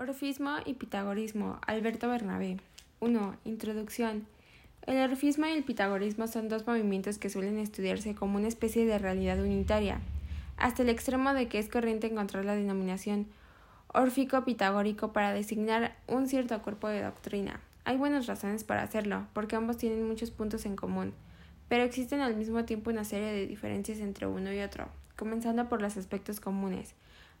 Orfismo y Pitagorismo. Alberto Bernabé. 1. Introducción. El orfismo y el pitagorismo son dos movimientos que suelen estudiarse como una especie de realidad unitaria, hasta el extremo de que es corriente encontrar la denominación órfico-pitagórico para designar un cierto cuerpo de doctrina. Hay buenas razones para hacerlo, porque ambos tienen muchos puntos en común, pero existen al mismo tiempo una serie de diferencias entre uno y otro, comenzando por los aspectos comunes.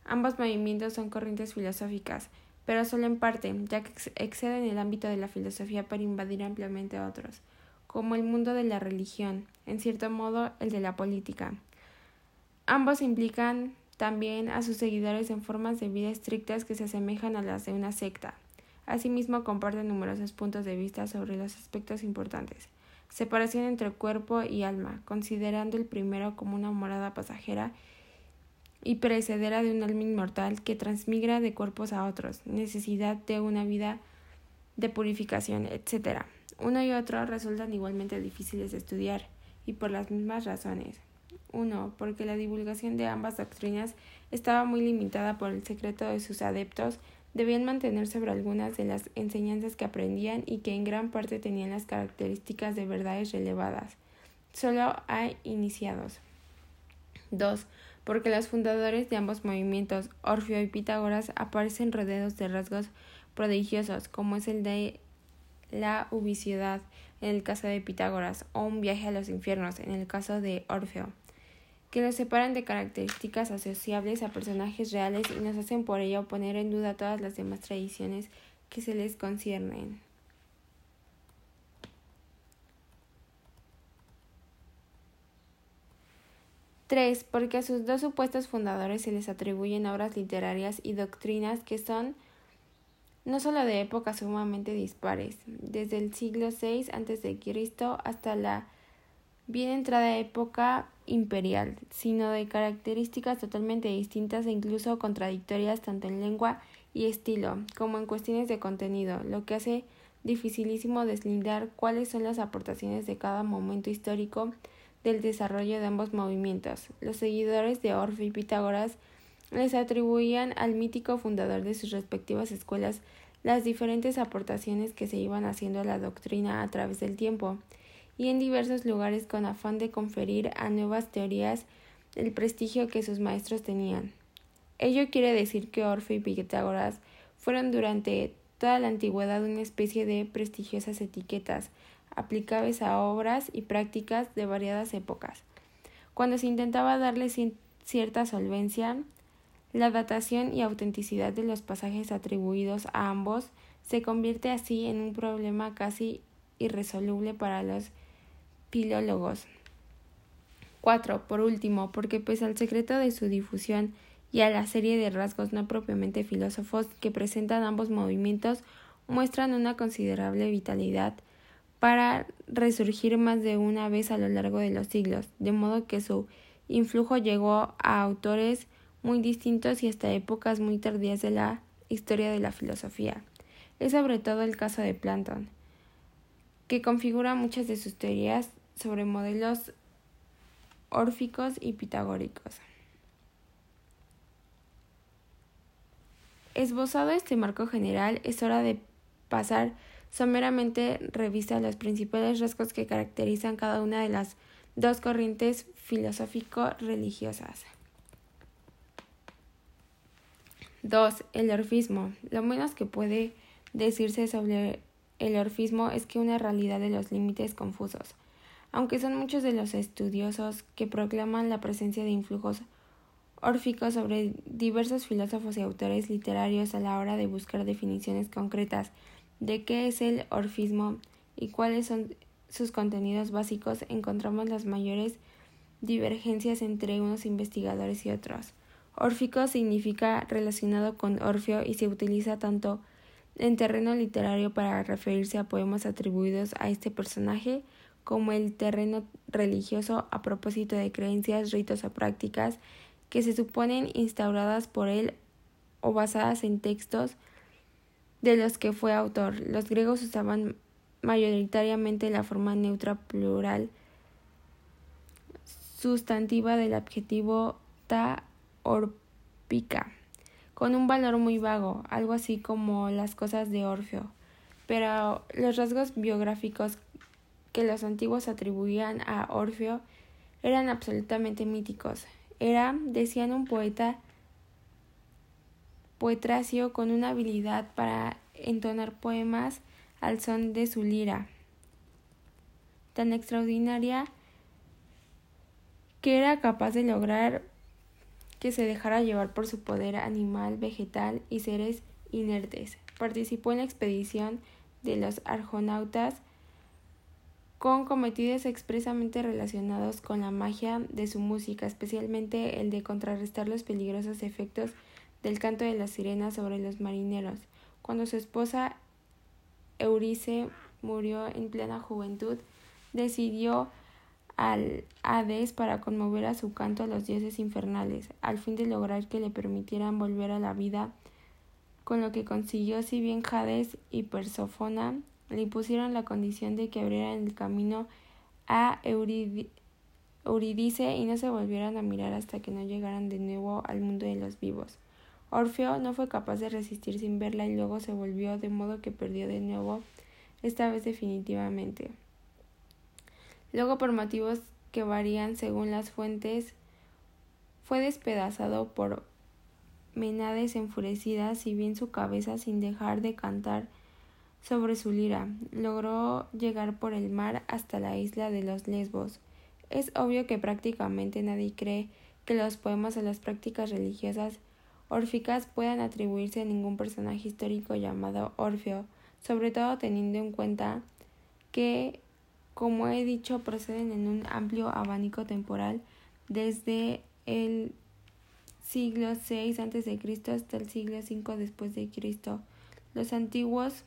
Ambos movimientos son corrientes filosóficas, pero solo en parte, ya que exceden el ámbito de la filosofía para invadir ampliamente otros, como el mundo de la religión, en cierto modo el de la política. Ambos implican también a sus seguidores en formas de vida estrictas que se asemejan a las de una secta. Asimismo, comparten numerosos puntos de vista sobre los aspectos importantes. Separación entre cuerpo y alma, considerando el primero como una morada pasajera y precedera de un alma inmortal que transmigra de cuerpos a otros, necesidad de una vida de purificación, etc. Uno y otro resultan igualmente difíciles de estudiar, y por las mismas razones. Uno, porque la divulgación de ambas doctrinas estaba muy limitada por el secreto de sus adeptos, debían mantener sobre algunas de las enseñanzas que aprendían y que en gran parte tenían las características de verdades relevadas. Solo hay iniciados. 2 porque los fundadores de ambos movimientos, Orfeo y Pitágoras, aparecen rodeados de rasgos prodigiosos, como es el de la ubicidad en el caso de Pitágoras, o un viaje a los infiernos en el caso de Orfeo, que los separan de características asociables a personajes reales y nos hacen por ello poner en duda todas las demás tradiciones que se les conciernen. 3. Porque a sus dos supuestos fundadores se les atribuyen obras literarias y doctrinas que son no solo de épocas sumamente dispares, desde el siglo VI a.C. hasta la bien entrada época imperial, sino de características totalmente distintas e incluso contradictorias tanto en lengua y estilo como en cuestiones de contenido, lo que hace dificilísimo deslindar cuáles son las aportaciones de cada momento histórico del desarrollo de ambos movimientos. Los seguidores de Orfe y Pitágoras les atribuían al mítico fundador de sus respectivas escuelas las diferentes aportaciones que se iban haciendo a la doctrina a través del tiempo, y en diversos lugares con afán de conferir a nuevas teorías el prestigio que sus maestros tenían. Ello quiere decir que Orfe y Pitágoras fueron durante toda la antigüedad una especie de prestigiosas etiquetas, aplicables a obras y prácticas de variadas épocas. Cuando se intentaba darle cierta solvencia, la datación y autenticidad de los pasajes atribuidos a ambos se convierte así en un problema casi irresoluble para los filólogos. 4. Por último, porque pese al secreto de su difusión y a la serie de rasgos no propiamente filósofos que presentan ambos movimientos, muestran una considerable vitalidad para resurgir más de una vez a lo largo de los siglos, de modo que su influjo llegó a autores muy distintos y hasta épocas muy tardías de la historia de la filosofía. Es sobre todo el caso de Planton, que configura muchas de sus teorías sobre modelos órficos y pitagóricos. Esbozado este marco general, es hora de pasar someramente revista los principales rasgos que caracterizan cada una de las dos corrientes filosófico-religiosas. 2. El orfismo. Lo menos que puede decirse sobre el orfismo es que una realidad de los límites confusos. Aunque son muchos de los estudiosos que proclaman la presencia de influjos órficos sobre diversos filósofos y autores literarios a la hora de buscar definiciones concretas de qué es el orfismo y cuáles son sus contenidos básicos, encontramos las mayores divergencias entre unos investigadores y otros. Órfico significa relacionado con Orfeo y se utiliza tanto en terreno literario para referirse a poemas atribuidos a este personaje como el terreno religioso a propósito de creencias, ritos o prácticas que se suponen instauradas por él o basadas en textos de los que fue autor. Los griegos usaban mayoritariamente la forma neutra plural sustantiva del adjetivo ta orpica, con un valor muy vago, algo así como las cosas de Orfeo. Pero los rasgos biográficos que los antiguos atribuían a Orfeo eran absolutamente míticos. Era, decían un poeta, poetracio con una habilidad para entonar poemas al son de su lira, tan extraordinaria que era capaz de lograr que se dejara llevar por su poder animal, vegetal y seres inertes. Participó en la expedición de los argonautas con cometidos expresamente relacionados con la magia de su música, especialmente el de contrarrestar los peligrosos efectos del canto de las sirenas sobre los marineros. Cuando su esposa Eurice murió en plena juventud, decidió al Hades para conmover a su canto a los dioses infernales, al fin de lograr que le permitieran volver a la vida, con lo que consiguió si bien Hades y Persófona le impusieron la condición de que abrieran el camino a Euridice y no se volvieran a mirar hasta que no llegaran de nuevo al mundo de los vivos. Orfeo no fue capaz de resistir sin verla y luego se volvió, de modo que perdió de nuevo, esta vez definitivamente. Luego, por motivos que varían según las fuentes, fue despedazado por Menades enfurecidas, si bien su cabeza, sin dejar de cantar sobre su lira, logró llegar por el mar hasta la isla de los Lesbos. Es obvio que prácticamente nadie cree que los poemas o las prácticas religiosas órficas puedan atribuirse a ningún personaje histórico llamado Orfeo, sobre todo teniendo en cuenta que como he dicho, proceden en un amplio abanico temporal desde el siglo VI a.C. hasta el siglo V después de. Los antiguos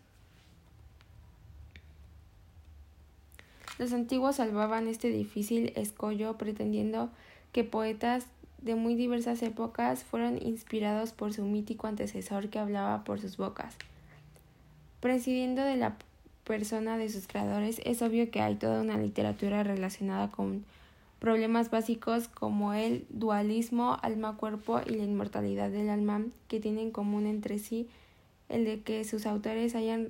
Los antiguos salvaban este difícil escollo pretendiendo que poetas de muy diversas épocas fueron inspirados por su mítico antecesor que hablaba por sus bocas. Presidiendo de la persona de sus creadores, es obvio que hay toda una literatura relacionada con problemas básicos como el dualismo alma-cuerpo y la inmortalidad del alma, que tienen en común entre sí el de que sus autores hayan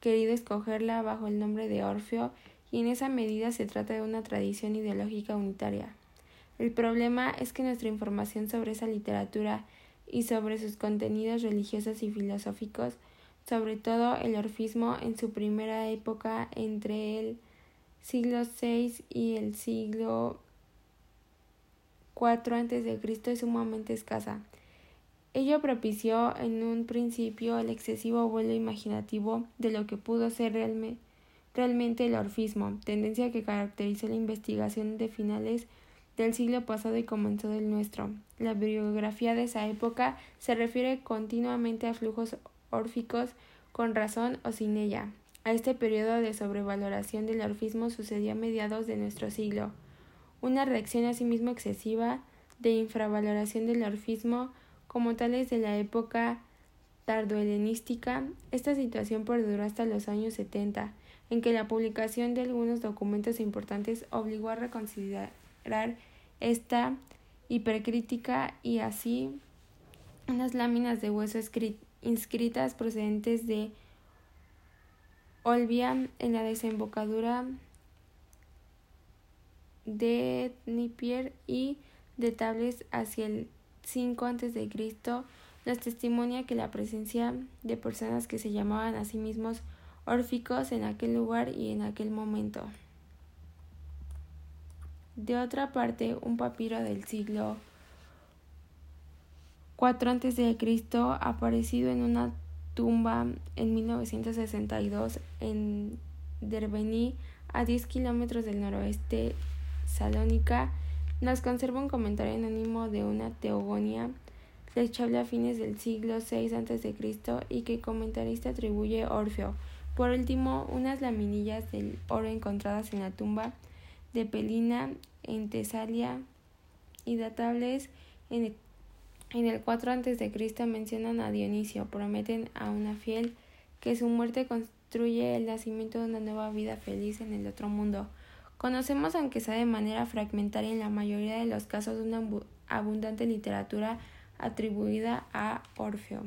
querido escogerla bajo el nombre de Orfeo, y en esa medida se trata de una tradición ideológica unitaria. El problema es que nuestra información sobre esa literatura y sobre sus contenidos religiosos y filosóficos sobre todo el orfismo en su primera época entre el siglo VI y el siglo IV a.C. es sumamente escasa. Ello propició en un principio el excesivo vuelo imaginativo de lo que pudo ser realmente el orfismo, tendencia que caracterizó la investigación de finales del siglo pasado y comenzó del nuestro. La bibliografía de esa época se refiere continuamente a flujos órficos con razón o sin ella. A este periodo de sobrevaloración del orfismo sucedió a mediados de nuestro siglo. Una reacción asimismo excesiva de infravaloración del orfismo como tales de la época tardohelenística. Esta situación perduró hasta los años 70, en que la publicación de algunos documentos importantes obligó a reconsiderar esta hipercrítica y así unas láminas de hueso inscritas procedentes de Olbia en la desembocadura de Nipier y de Tables hacia el 5 a.C. nos testimonia que la presencia de personas que se llamaban a sí mismos órficos en aquel lugar y en aquel momento. De otra parte, un papiro del siglo 4 a.C., aparecido en una tumba en 1962 en Derbení, a 10 kilómetros del noroeste Salónica, nos conserva un comentario anónimo de una teogonía flechable a fines del siglo VI a.C. y que el comentarista atribuye Orfeo. Por último, unas laminillas del oro encontradas en la tumba de Pelina en Tesalia y datables en en el 4 a.C. mencionan a Dionisio, prometen a una fiel que su muerte construye el nacimiento de una nueva vida feliz en el otro mundo. Conocemos, aunque sea de manera fragmentaria en la mayoría de los casos, una abundante literatura atribuida a Orfeo.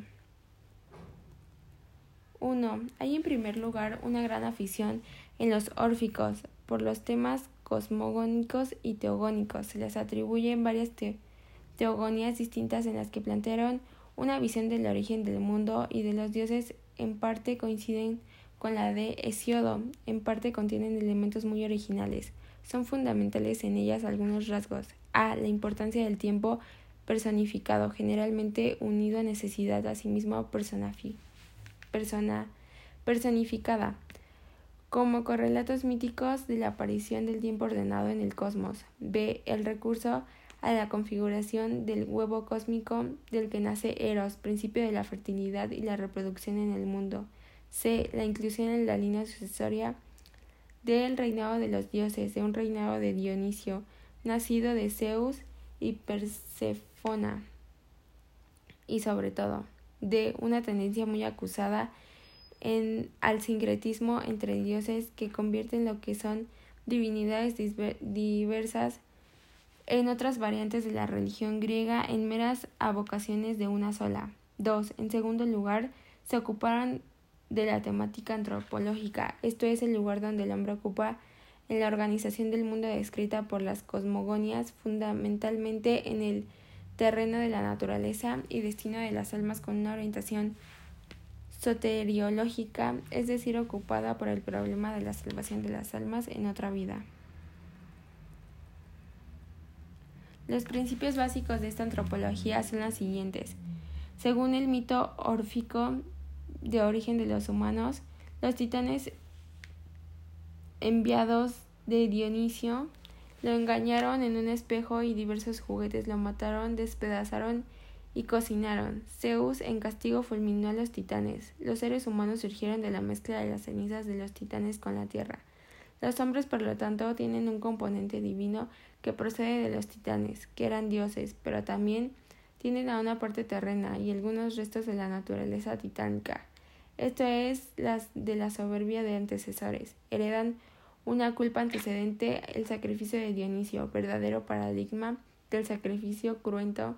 1. Hay en primer lugar una gran afición en los órficos por los temas cosmogónicos y teogónicos. Se les atribuyen varias teogonías distintas en las que plantearon una visión del origen del mundo y de los dioses en parte coinciden con la de Hesiodo, en parte contienen elementos muy originales. Son fundamentales en ellas algunos rasgos. A. La importancia del tiempo personificado, generalmente unido a necesidad, asimismo persona, personificada, como correlatos míticos de la aparición del tiempo ordenado en el cosmos. B. El recurso a la configuración del huevo cósmico del que nace Eros, principio de la fertilidad y la reproducción en el mundo. C. La inclusión en la línea sucesoria del reinado de los dioses, de un reinado de Dionisio, nacido de Zeus y Persefona. Y sobre todo, de una tendencia muy acusada en, al sincretismo entre dioses que convierten lo que son divinidades diversas en otras variantes de la religión griega en meras avocaciones de una sola. 2. En segundo lugar, se ocuparon de la temática antropológica, esto es el lugar donde el hombre ocupa en la organización del mundo descrita por las cosmogonias, fundamentalmente en el terreno de la naturaleza y destino de las almas con una orientación soteriológica, es decir, ocupada por el problema de la salvación de las almas en otra vida. Los principios básicos de esta antropología son los siguientes. Según el mito órfico, de origen de los humanos, los titanes enviados de Dionisio lo engañaron en un espejo y diversos juguetes lo mataron, despedazaron y cocinaron. Zeus en castigo fulminó a los titanes. Los seres humanos surgieron de la mezcla de las cenizas de los titanes con la tierra. Los hombres, por lo tanto, tienen un componente divino que procede de los titanes, que eran dioses, pero también tienen a una parte terrena y algunos restos de la naturaleza titánica. Esto es las de la soberbia de antecesores. Heredan una culpa antecedente el sacrificio de Dionisio, verdadero paradigma del sacrificio cruento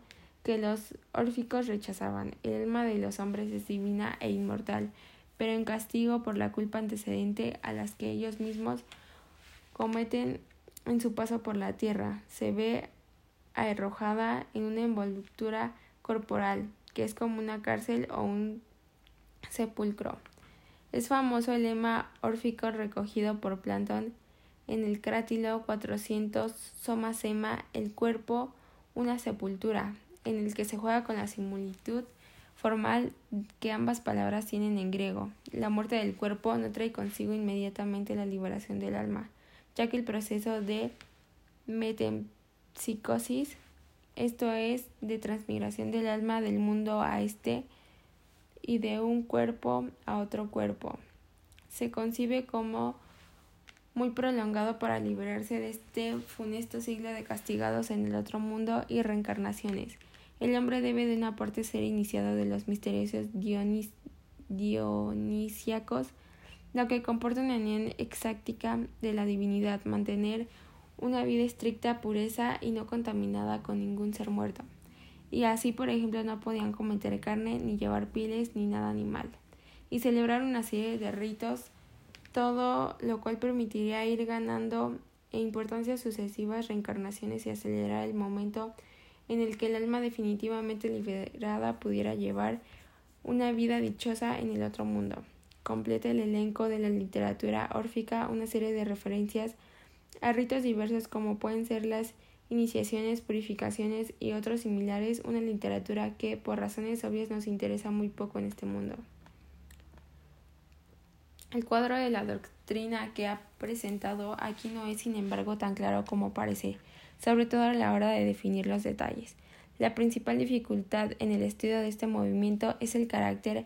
que los órficos rechazaban. El alma de los hombres es divina e inmortal, pero en castigo por la culpa antecedente a las que ellos mismos cometen en su paso por la tierra. Se ve arrojada en una envoltura corporal, que es como una cárcel o un sepulcro. Es famoso el lema órfico recogido por Platón en el Crátilo 400 Soma Sema, el cuerpo, una sepultura, en el que se juega con la similitud formal que ambas palabras tienen en griego. La muerte del cuerpo no trae consigo inmediatamente la liberación del alma, ya que el proceso de metempsicosis, esto es, de transmigración del alma del mundo a este, y de un cuerpo a otro cuerpo. Se concibe como muy prolongado para librarse de este funesto siglo de castigados en el otro mundo y reencarnaciones. El hombre debe de una parte ser iniciado de los misteriosos dionis dionisíacos, lo que comporta una unión exactica de la divinidad, mantener una vida estricta, pureza y no contaminada con ningún ser muerto. Y así por ejemplo no podían cometer carne ni llevar piles ni nada animal. Y celebrar una serie de ritos todo lo cual permitiría ir ganando en importancia sucesivas reencarnaciones y acelerar el momento en el que el alma definitivamente liberada pudiera llevar una vida dichosa en el otro mundo. Completa el elenco de la literatura órfica una serie de referencias a ritos diversos como pueden ser las iniciaciones, purificaciones y otros similares, una literatura que por razones obvias nos interesa muy poco en este mundo. El cuadro de la doctrina que ha presentado aquí no es sin embargo tan claro como parece, sobre todo a la hora de definir los detalles. La principal dificultad en el estudio de este movimiento es el carácter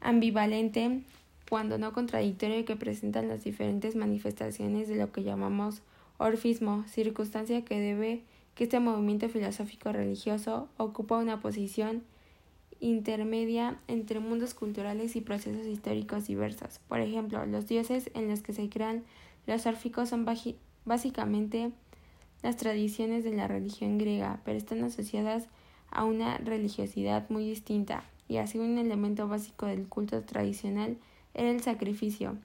ambivalente, cuando no contradictorio, que presentan las diferentes manifestaciones de lo que llamamos Orfismo, circunstancia que debe que este movimiento filosófico religioso ocupa una posición intermedia entre mundos culturales y procesos históricos diversos. Por ejemplo, los dioses en los que se crean los órficos son básicamente las tradiciones de la religión griega, pero están asociadas a una religiosidad muy distinta, y así un elemento básico del culto tradicional era el sacrificio,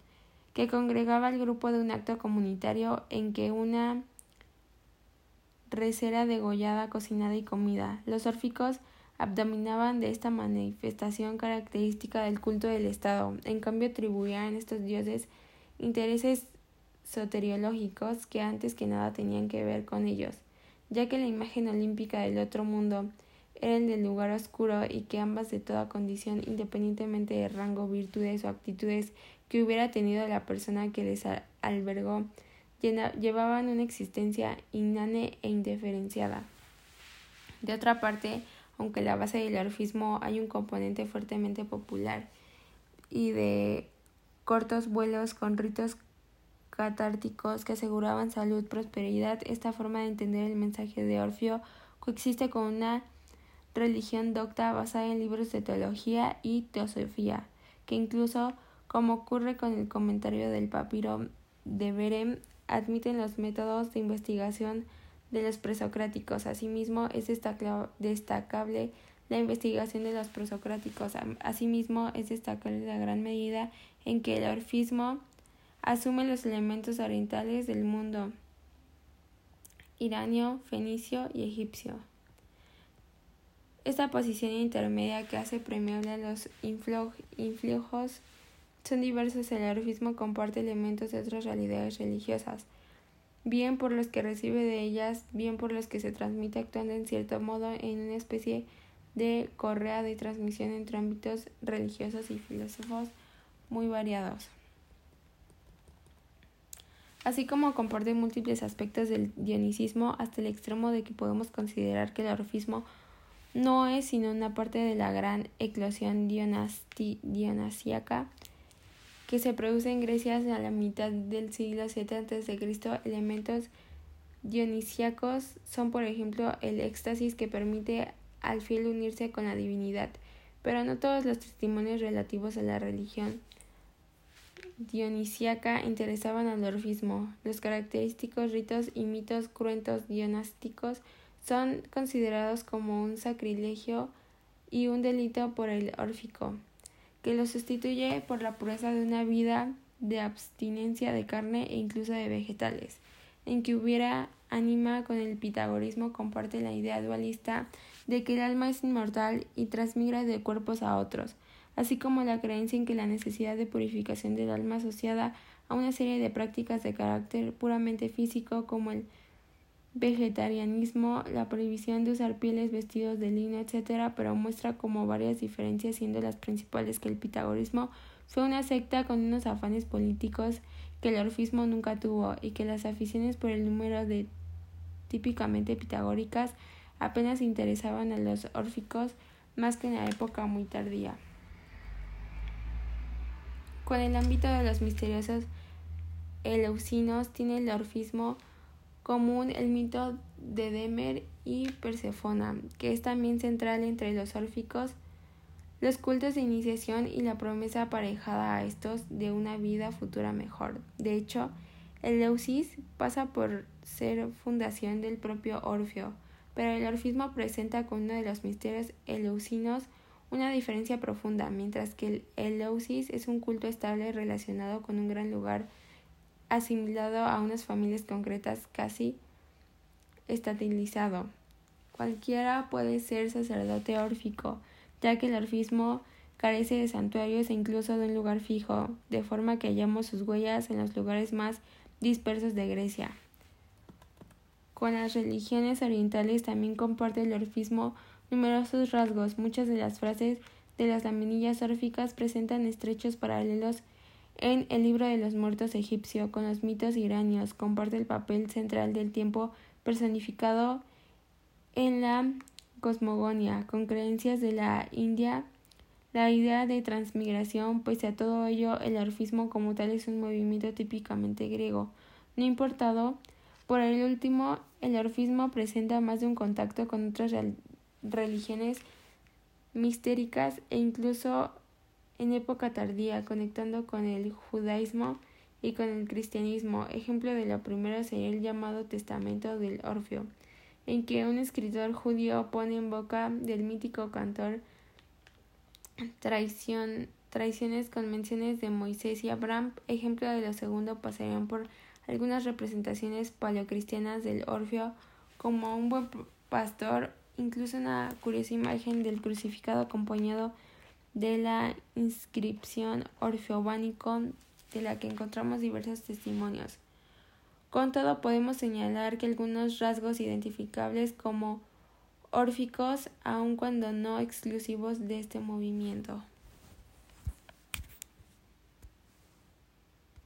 que congregaba al grupo de un acto comunitario en que una res era degollada, cocinada y comida. Los órficos abdominaban de esta manifestación característica del culto del Estado. En cambio, atribuían a estos dioses intereses soteriológicos que antes que nada tenían que ver con ellos, ya que la imagen olímpica del otro mundo era el del lugar oscuro y que ambas de toda condición, independientemente de rango, virtudes o actitudes que hubiera tenido la persona que les albergó, llevaban una existencia inane e indiferenciada. De otra parte, aunque la base del orfismo hay un componente fuertemente popular y de cortos vuelos con ritos catárticos que aseguraban salud, prosperidad, esta forma de entender el mensaje de Orfeo coexiste con una religión docta basada en libros de teología y teosofía, que incluso, como ocurre con el comentario del papiro de Berem, admiten los métodos de investigación de los presocráticos. Asimismo, es destacable la investigación de los presocráticos. Asimismo, es destacable la gran medida en que el orfismo asume los elementos orientales del mundo iranio, fenicio y egipcio. Esta posición intermedia que hace premiable a los influjos son diversos. El orfismo comparte elementos de otras realidades religiosas bien por los que recibe de ellas, bien por los que se transmite actuando en cierto modo en una especie de correa de transmisión entre ámbitos religiosos y filósofos muy variados. Así como comporta múltiples aspectos del dionisismo hasta el extremo de que podemos considerar que el orfismo no es sino una parte de la gran eclosión dionasíaca que se produce en Grecia a la mitad del siglo VII a.C. Elementos dionisíacos son, por ejemplo, el éxtasis que permite al fiel unirse con la divinidad, pero no todos los testimonios relativos a la religión dionisíaca interesaban al orfismo. Los característicos ritos y mitos cruentos dionásticos son considerados como un sacrilegio y un delito por el órfico que lo sustituye por la pureza de una vida de abstinencia de carne e incluso de vegetales, en que hubiera ánima con el pitagorismo comparte la idea dualista de que el alma es inmortal y transmigra de cuerpos a otros, así como la creencia en que la necesidad de purificación del alma asociada a una serie de prácticas de carácter puramente físico como el vegetarianismo, la prohibición de usar pieles, vestidos de lino, etc., pero muestra como varias diferencias, siendo las principales que el pitagorismo fue una secta con unos afanes políticos que el orfismo nunca tuvo y que las aficiones por el número de típicamente pitagóricas apenas interesaban a los órficos más que en la época muy tardía. Con el ámbito de los misteriosos eleusinos tiene el orfismo común el mito de Demer y Persefona, que es también central entre los órficos, los cultos de iniciación y la promesa aparejada a estos de una vida futura mejor. De hecho, el Leusis pasa por ser fundación del propio Orfeo, pero el orfismo presenta con uno de los misterios eleusinos una diferencia profunda, mientras que el Eleusis es un culto estable relacionado con un gran lugar asimilado a unas familias concretas casi estatilizado. Cualquiera puede ser sacerdote órfico, ya que el orfismo carece de santuarios e incluso de un lugar fijo, de forma que hallamos sus huellas en los lugares más dispersos de Grecia. Con las religiones orientales también comparte el orfismo numerosos rasgos. Muchas de las frases de las laminillas órficas presentan estrechos paralelos en El libro de los muertos egipcio, con los mitos iranios, comparte el papel central del tiempo personificado en la cosmogonia, con creencias de la India, la idea de transmigración, pese a todo ello, el orfismo como tal es un movimiento típicamente griego. No importado por el último, el orfismo presenta más de un contacto con otras religiones mistéricas e incluso en época tardía, conectando con el judaísmo y con el cristianismo. Ejemplo de lo primero sería el llamado Testamento del Orfeo, en que un escritor judío pone en boca del mítico cantor traición, traiciones con menciones de Moisés y Abraham, ejemplo de lo segundo pasarían por algunas representaciones paleocristianas del Orfeo como un buen pastor, incluso una curiosa imagen del crucificado acompañado de la inscripción orfeobánico de la que encontramos diversos testimonios. Con todo podemos señalar que algunos rasgos identificables como órficos, aun cuando no exclusivos de este movimiento.